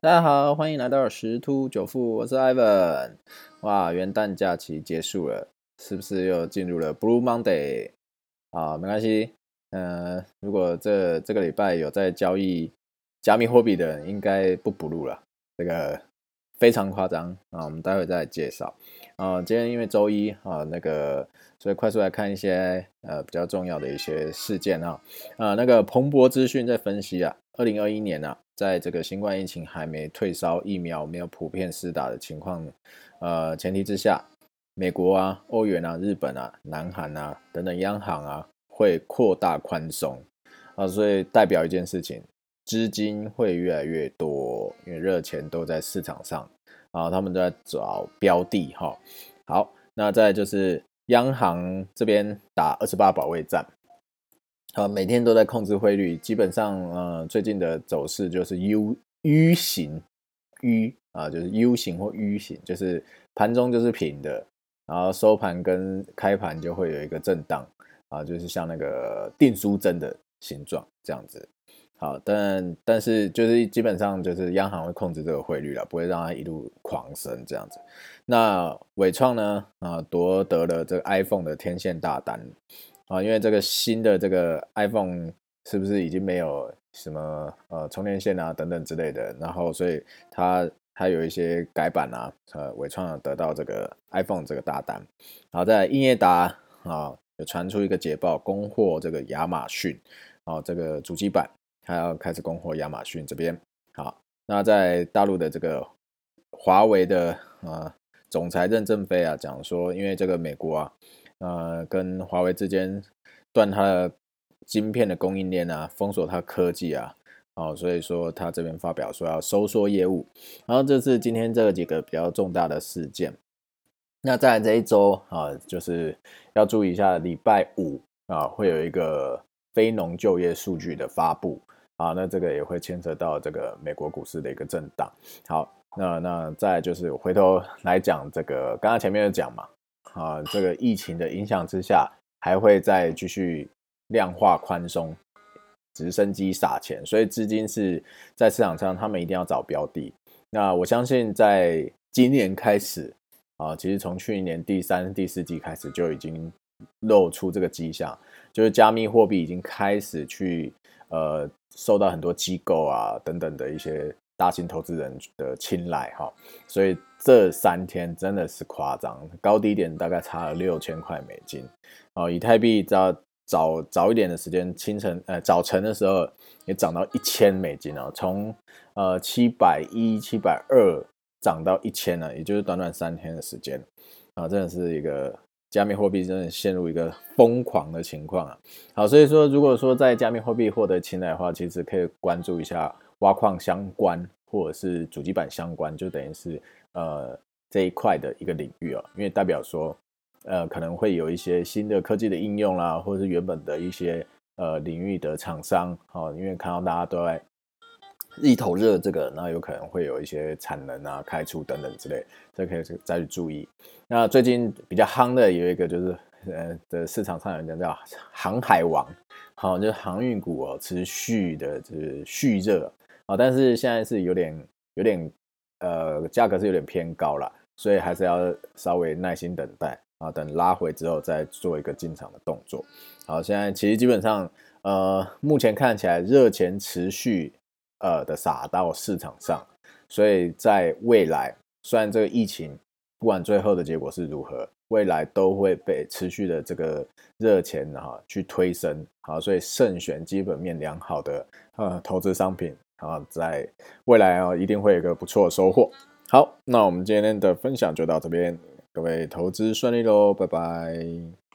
大家好，欢迎来到十突九富，我是 Ivan。哇，元旦假期结束了，是不是又进入了 Blue Monday？啊，没关系，嗯，如果这这个礼拜有在交易加密货币的人，应该不 blue 了，这个非常夸张啊。我们待会再介绍。啊，今天因为周一啊，那个所以快速来看一些呃比较重要的一些事件啊。啊，那个彭博资讯在分析啊，二零二一年啊。在这个新冠疫情还没退烧、疫苗没有普遍施打的情况，呃前提之下，美国啊、欧元啊、日本啊、南韩啊等等央行啊会扩大宽松啊，所以代表一件事情，资金会越来越多，因为热钱都在市场上啊，他们都在找标的哈。好，那再就是央行这边打二十八保卫战。呃，每天都在控制汇率，基本上，呃，最近的走势就是 U U 型，U 啊，就是 U 型或 U 型，就是盘中就是平的，然后收盘跟开盘就会有一个震荡，啊，就是像那个定书针的形状这样子。好，但但是就是基本上就是央行会控制这个汇率了，不会让它一路狂升这样子。那伟创呢，啊，夺得了这个 iPhone 的天线大单。啊，因为这个新的这个 iPhone 是不是已经没有什么呃充电线啊等等之类的，然后所以它它有一些改版啊，呃，伟创得到这个 iPhone 这个大单，好，在英业达啊有传出一个捷报，供货这个亚马逊，啊，这个主机板他要开始供货亚马逊这边，好，那在大陆的这个华为的啊总裁任正非啊讲说，因为这个美国啊。呃，跟华为之间断它的晶片的供应链啊，封锁它科技啊，哦，所以说他这边发表说要收缩业务，然后这是今天这几个比较重大的事件。那在这一周啊，就是要注意一下，礼拜五啊会有一个非农就业数据的发布啊，那这个也会牵扯到这个美国股市的一个震荡。好，那那再就是回头来讲这个，刚刚前面有讲嘛。啊，这个疫情的影响之下，还会再继续量化宽松，直升机撒钱，所以资金是在市场上，他们一定要找标的。那我相信，在今年开始啊，其实从去年第三、第四季开始就已经露出这个迹象，就是加密货币已经开始去呃受到很多机构啊等等的一些。大型投资人的青睐哈，所以这三天真的是夸张，高低点大概差了六千块美金哦。以太币早早早一点的时间，清晨呃早晨的时候也涨到一千美金哦，从呃七百一、七百二涨到一千了，也就是短短三天的时间啊，真的是一个加密货币真的陷入一个疯狂的情况啊。好，所以说如果说在加密货币获得青睐的话，其实可以关注一下。挖矿相关或者是主机板相关，就等于是呃这一块的一个领域哦，因为代表说呃可能会有一些新的科技的应用啦，或者是原本的一些呃领域的厂商哦，因为看到大家都在一头热这个，那有可能会有一些产能啊开出等等之类，这可以再去注意。那最近比较夯的有一个就是呃的市场上有人叫航海王，好就是航运股哦，持续的就是蓄热。啊，但是现在是有点有点呃，价格是有点偏高了，所以还是要稍微耐心等待啊，等拉回之后再做一个进场的动作。好，现在其实基本上呃，目前看起来热钱持续呃的撒到市场上，所以在未来虽然这个疫情不管最后的结果是如何，未来都会被持续的这个热钱哈去推升，好，所以慎选基本面良好的呃投资商品。啊，在未来啊，一定会有个不错的收获。好，那我们今天的分享就到这边，各位投资顺利喽，拜拜。